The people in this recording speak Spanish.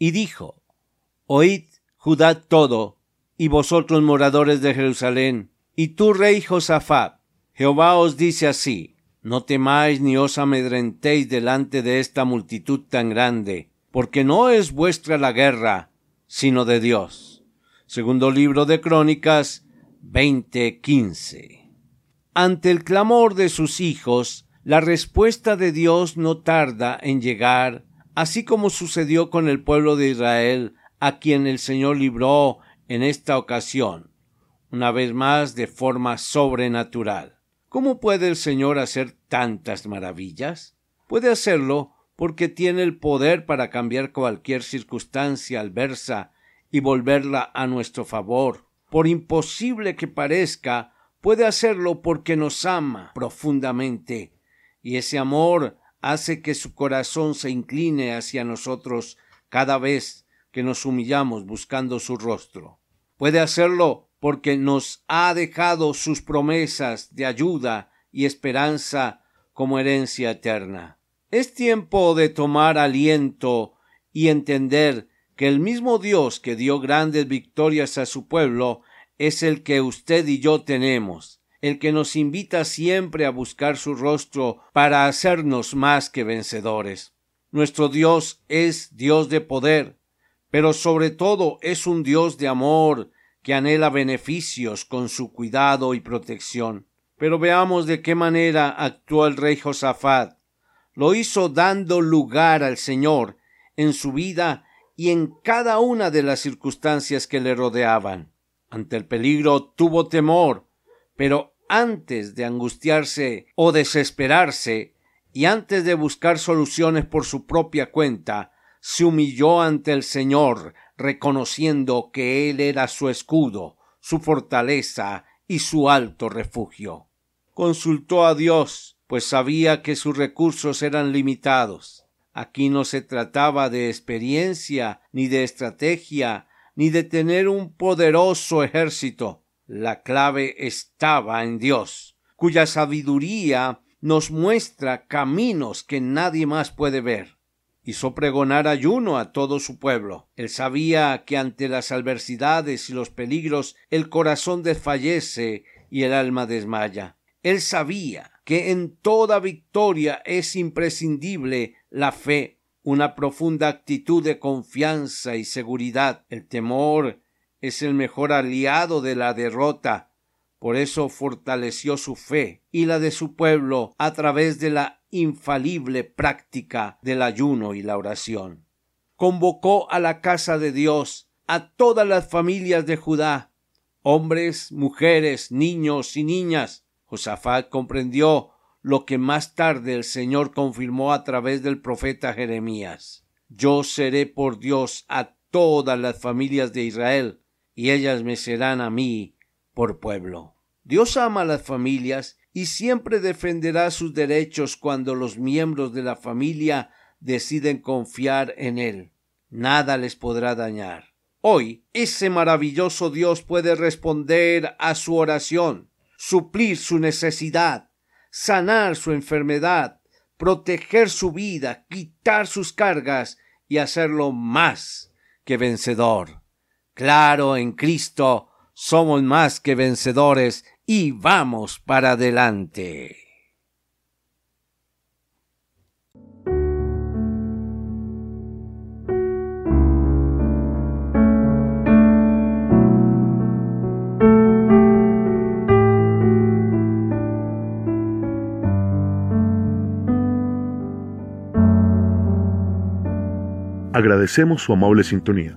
Y dijo, Oíd, Judá todo, y vosotros moradores de Jerusalén, y tú, rey Josafat, Jehová os dice así, no temáis ni os amedrentéis delante de esta multitud tan grande, porque no es vuestra la guerra, sino de Dios. Segundo libro de Crónicas 20:15. Ante el clamor de sus hijos, la respuesta de Dios no tarda en llegar así como sucedió con el pueblo de Israel, a quien el Señor libró en esta ocasión, una vez más de forma sobrenatural. ¿Cómo puede el Señor hacer tantas maravillas? Puede hacerlo porque tiene el poder para cambiar cualquier circunstancia adversa y volverla a nuestro favor. Por imposible que parezca, puede hacerlo porque nos ama profundamente, y ese amor hace que su corazón se incline hacia nosotros cada vez que nos humillamos buscando su rostro. Puede hacerlo porque nos ha dejado sus promesas de ayuda y esperanza como herencia eterna. Es tiempo de tomar aliento y entender que el mismo Dios que dio grandes victorias a su pueblo es el que usted y yo tenemos el que nos invita siempre a buscar su rostro para hacernos más que vencedores. Nuestro Dios es Dios de poder, pero sobre todo es un Dios de amor que anhela beneficios con su cuidado y protección. Pero veamos de qué manera actuó el rey Josafat. Lo hizo dando lugar al Señor en su vida y en cada una de las circunstancias que le rodeaban. Ante el peligro tuvo temor, pero antes de angustiarse o desesperarse, y antes de buscar soluciones por su propia cuenta, se humilló ante el Señor, reconociendo que Él era su escudo, su fortaleza y su alto refugio. Consultó a Dios, pues sabía que sus recursos eran limitados. Aquí no se trataba de experiencia, ni de estrategia, ni de tener un poderoso ejército. La clave estaba en Dios, cuya sabiduría nos muestra caminos que nadie más puede ver. Hizo pregonar ayuno a todo su pueblo. Él sabía que ante las adversidades y los peligros el corazón desfallece y el alma desmaya. Él sabía que en toda victoria es imprescindible la fe, una profunda actitud de confianza y seguridad. El temor es el mejor aliado de la derrota. Por eso fortaleció su fe y la de su pueblo a través de la infalible práctica del ayuno y la oración. Convocó a la casa de Dios a todas las familias de Judá, hombres, mujeres, niños y niñas. Josafat comprendió lo que más tarde el Señor confirmó a través del profeta Jeremías. Yo seré por Dios a todas las familias de Israel, y ellas me serán a mí por pueblo. Dios ama a las familias y siempre defenderá sus derechos cuando los miembros de la familia deciden confiar en Él. Nada les podrá dañar. Hoy ese maravilloso Dios puede responder a su oración, suplir su necesidad, sanar su enfermedad, proteger su vida, quitar sus cargas y hacerlo más que vencedor. Claro, en Cristo somos más que vencedores y vamos para adelante. Agradecemos su amable sintonía.